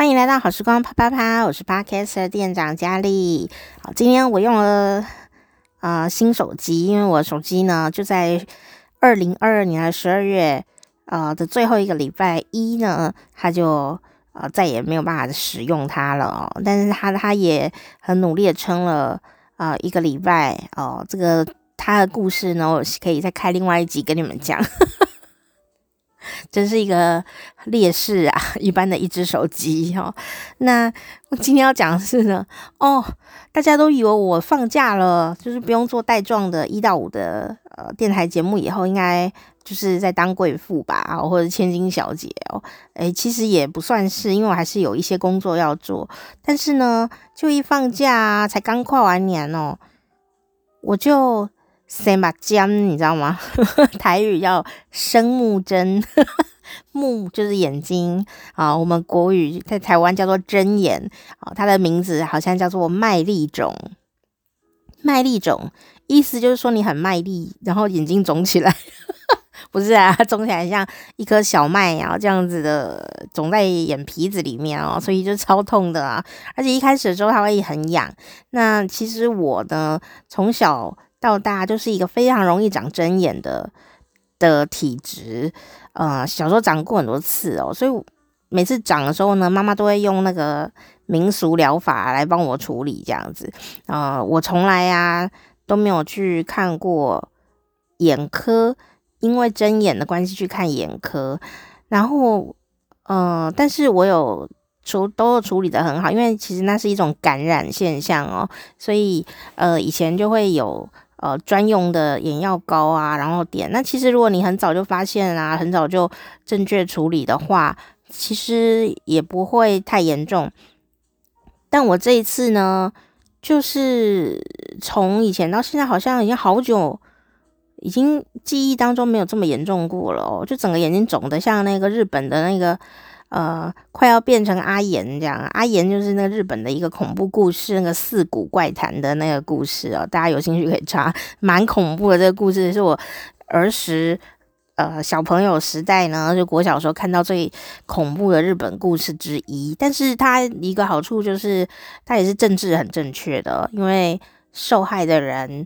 欢迎来到好时光啪啪啪，我是 Podcast 店长佳丽。好，今天我用了呃新手机，因为我手机呢就在二零二二年的十二月呃的最后一个礼拜一呢，它就呃再也没有办法使用它了哦。但是它它也很努力的撑了呃一个礼拜哦。这个它的故事呢，我可以再开另外一集跟你们讲。真是一个劣势啊，一般的一只手机哦。那我今天要讲的是呢，哦，大家都以为我放假了，就是不用做带状的一到五的呃电台节目，以后应该就是在当贵妇吧，或者千金小姐哦。诶，其实也不算是，因为我还是有一些工作要做。但是呢，就一放假，才刚跨完年哦，我就。三把针，你知道吗？台语叫生目针，目就是眼睛啊。我们国语在台湾叫做针眼啊。它的名字好像叫做麦粒肿，麦粒肿意思就是说你很卖力，然后眼睛肿起来。不是啊，肿起来像一颗小麦啊，这样子的肿在眼皮子里面哦，所以就超痛的啊。而且一开始的时候它会很痒。那其实我呢，从小。到大就是一个非常容易长针眼的的体质，呃，小时候长过很多次哦，所以每次长的时候呢，妈妈都会用那个民俗疗法来帮我处理这样子，呃，我从来呀、都没有去看过眼科，因为针眼的关系去看眼科，然后，呃，但是我有。处都处理得很好，因为其实那是一种感染现象哦，所以呃以前就会有呃专用的眼药膏啊，然后点。那其实如果你很早就发现啊，很早就正确处理的话，其实也不会太严重。但我这一次呢，就是从以前到现在，好像已经好久，已经记忆当中没有这么严重过了哦，就整个眼睛肿得像那个日本的那个。呃，快要变成阿岩这样，阿岩就是那个日本的一个恐怖故事，那个四谷怪谈的那个故事哦，大家有兴趣可以查，蛮恐怖的。这个故事是我儿时呃小朋友时代呢，就国小时候看到最恐怖的日本故事之一。但是它一个好处就是，它也是政治很正确的，因为受害的人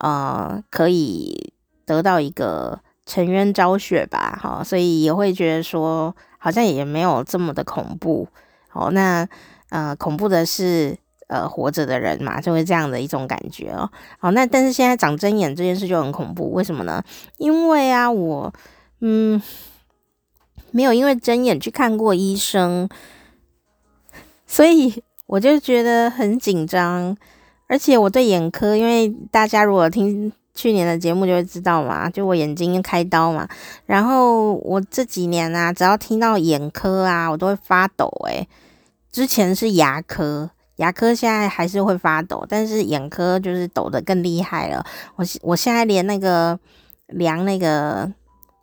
呃可以得到一个沉冤昭雪吧，哈，所以也会觉得说。好像也没有这么的恐怖，哦，那呃，恐怖的是呃活着的人嘛，就会这样的一种感觉哦。好，那但是现在长针眼这件事就很恐怖，为什么呢？因为啊，我嗯没有因为针眼去看过医生，所以我就觉得很紧张，而且我对眼科，因为大家如果听。去年的节目就会知道嘛，就我眼睛开刀嘛，然后我这几年啊，只要听到眼科啊，我都会发抖诶。之前是牙科，牙科现在还是会发抖，但是眼科就是抖得更厉害了。我我现在连那个量那个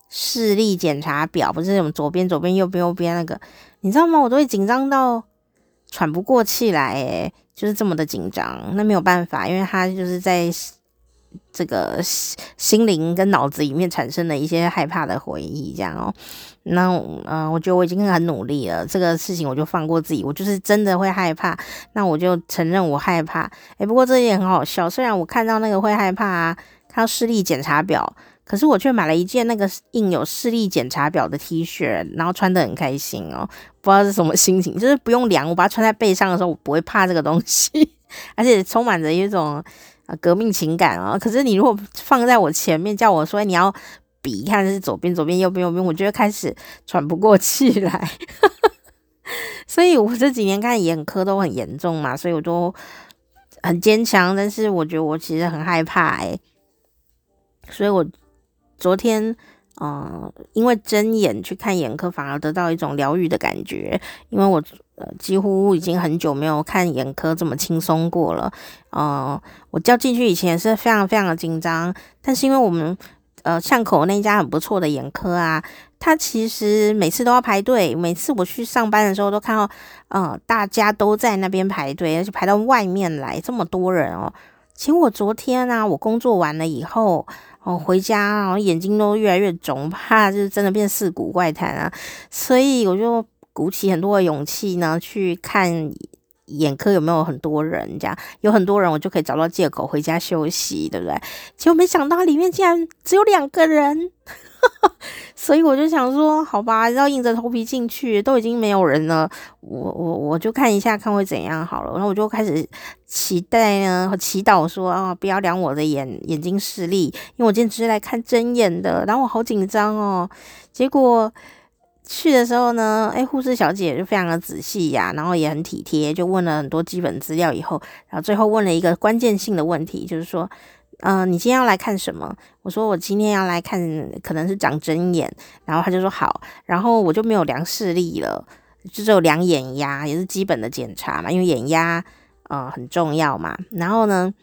视力检查表，不是什么左边左边右边右边那个，你知道吗？我都会紧张到喘不过气来诶，就是这么的紧张。那没有办法，因为他就是在。这个心灵跟脑子里面产生了一些害怕的回忆，这样哦。那嗯、我觉得我已经很努力了，这个事情我就放过自己，我就是真的会害怕，那我就承认我害怕。诶，不过这也很好笑，虽然我看到那个会害怕啊，看到视力检查表，可是我却买了一件那个印有视力检查表的 T 恤，然后穿得很开心哦。不知道是什么心情，就是不用量，我把它穿在背上的时候，我不会怕这个东西，而且充满着一种。革命情感啊！可是你如果放在我前面，叫我说你要比，看是左边、左边、右边、右边，我就会开始喘不过气来。所以我这几年看眼科都很严重嘛，所以我都很坚强。但是我觉得我其实很害怕哎，所以我昨天嗯、呃，因为睁眼去看眼科，反而得到一种疗愈的感觉，因为我。呃，几乎已经很久没有看眼科这么轻松过了。呃，我叫进去以前是非常非常的紧张，但是因为我们呃巷口那家很不错的眼科啊，他其实每次都要排队。每次我去上班的时候，都看到呃大家都在那边排队，而且排到外面来这么多人哦。其实我昨天啊，我工作完了以后，哦回家，然后眼睛都越来越肿，怕就是真的变四古怪谈啊，所以我就。鼓起很多的勇气呢，去看眼科有没有很多人，这样有很多人，我就可以找到借口回家休息，对不对？结果没想到里面竟然只有两个人。所以我就想说，好吧，要硬着头皮进去，都已经没有人了，我我我就看一下，看会怎样好了。然后我就开始期待呢，和祈祷说啊，不要量我的眼眼睛视力，因为我今天只是来看针眼的。然后我好紧张哦。结果去的时候呢，哎，护士小姐就非常的仔细呀，然后也很体贴，就问了很多基本资料以后，然后最后问了一个关键性的问题，就是说。嗯、你今天要来看什么？我说我今天要来看，可能是长针眼。然后他就说好，然后我就没有量视力了，就只有量眼压，也是基本的检查嘛，因为眼压呃很重要嘛。然后呢，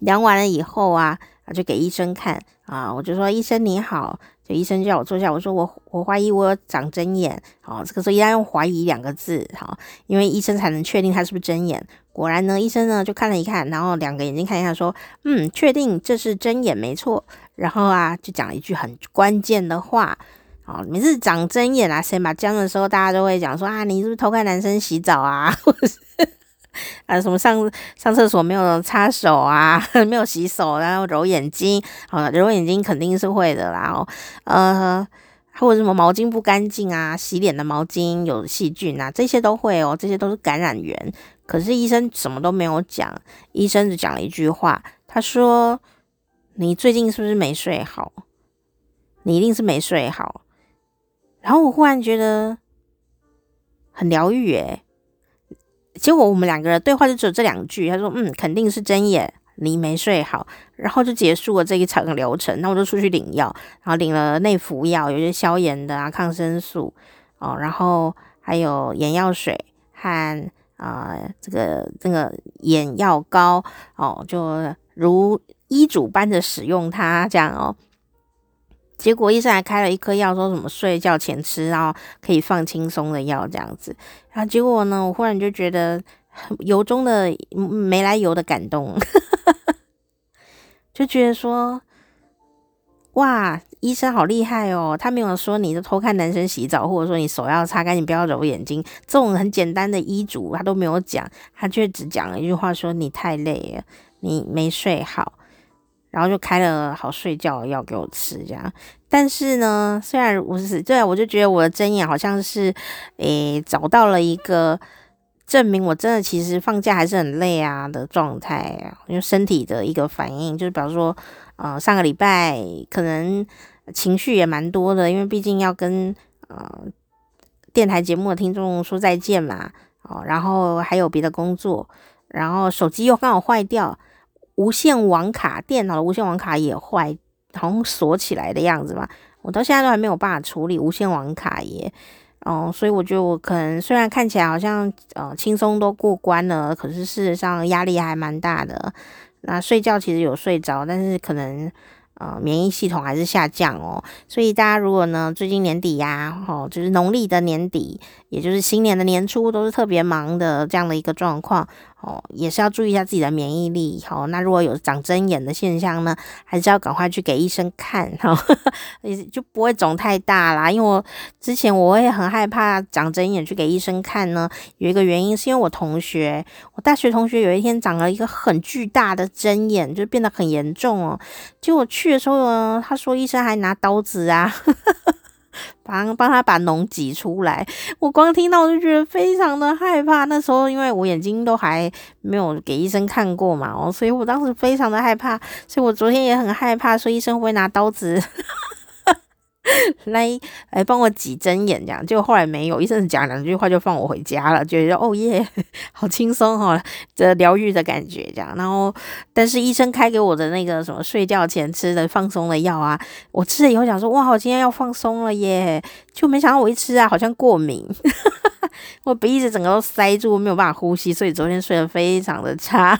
量完了以后啊，就给医生看啊，我就说医生你好。就医生叫我坐下，我说我我怀疑我有长针眼，好，这个时候一定要用怀疑两个字，好，因为医生才能确定他是不是针眼。果然呢，医生呢就看了一看，然后两个眼睛看一下，说，嗯，确定这是针眼没错。然后啊，就讲了一句很关键的话，好，每次长针眼啊，先把僵的时候，大家都会讲说啊，你是不是偷看男生洗澡啊？或者是啊，什么上上厕所没有擦手啊，没有洗手，然后揉眼睛，好，揉眼睛肯定是会的啦。哦呃，或者什么毛巾不干净啊，洗脸的毛巾有细菌啊，这些都会哦，这些都是感染源。可是医生什么都没有讲，医生只讲了一句话，他说：“你最近是不是没睡好？你一定是没睡好。”然后我忽然觉得很疗愈，诶。结果我们两个人对话就只有这两句。他说：“嗯，肯定是睁眼，你没睡好。”然后就结束了这一场流程。那我就出去领药，然后领了内服药，有些消炎的啊，抗生素哦，然后还有眼药水和啊、这个这个眼药膏哦，就如医嘱般的使用它，这样哦。结果医生还开了一颗药，说什么睡觉前吃，然后可以放轻松的药这样子。然后结果呢，我忽然就觉得由衷的没来由的感动，就觉得说，哇，医生好厉害哦！他没有说你就偷看男生洗澡，或者说你手要擦干净，不要揉眼睛，这种很简单的医嘱他都没有讲，他却只讲了一句话，说你太累了，你没睡好。然后就开了好睡觉的药给我吃，这样。但是呢，虽然我是对，我就觉得我的睁眼好像是，诶，找到了一个证明我真的其实放假还是很累啊的状态，因为身体的一个反应，就是比如说，呃，上个礼拜可能情绪也蛮多的，因为毕竟要跟呃电台节目的听众说再见嘛，哦，然后还有别的工作，然后手机又刚好坏掉。无线网卡，电脑的无线网卡也坏，好像锁起来的样子嘛。我到现在都还没有办法处理无线网卡耶，哦，所以我觉得我可能虽然看起来好像呃轻松都过关了，可是事实上压力还蛮大的。那睡觉其实有睡着，但是可能。呃，免疫系统还是下降哦，所以大家如果呢，最近年底呀，哦，就是农历的年底，也就是新年的年初，都是特别忙的这样的一个状况哦，也是要注意一下自己的免疫力。好，那如果有长针眼的现象呢，还是要赶快去给医生看，哈，也就不会肿太大啦。因为我之前我也很害怕长针眼去给医生看呢，有一个原因是因为我同学，我大学同学有一天长了一个很巨大的针眼，就变得很严重哦，结果去。的时候呢，他说医生还拿刀子啊，帮帮他把脓挤出来。我光听到我就觉得非常的害怕。那时候因为我眼睛都还没有给医生看过嘛，哦，所以我当时非常的害怕。所以我昨天也很害怕，说医生会不会拿刀子。来来帮我挤针眼，这样就后来没有，医生讲两句话就放我回家了，觉得哦耶，好轻松哈，这疗愈的感觉这样。然后，但是医生开给我的那个什么睡觉前吃的放松的药啊，我吃了以后想说哇，我今天要放松了耶，就没想到我一吃啊，好像过敏，我鼻子整个都塞住，没有办法呼吸，所以昨天睡得非常的差。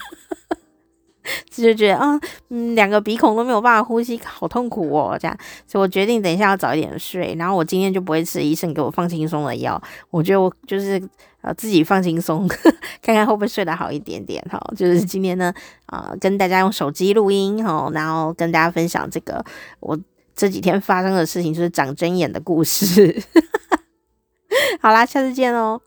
就觉得啊，嗯，两个鼻孔都没有办法呼吸，好痛苦哦，这样，所以我决定等一下要早一点睡，然后我今天就不会吃医生给我放轻松的药，我觉得我就是呃自己放轻松，看看会不会睡得好一点点哈。就是今天呢，啊、跟大家用手机录音哈，然后跟大家分享这个我这几天发生的事情，就是长针眼的故事。好啦，下次见哦。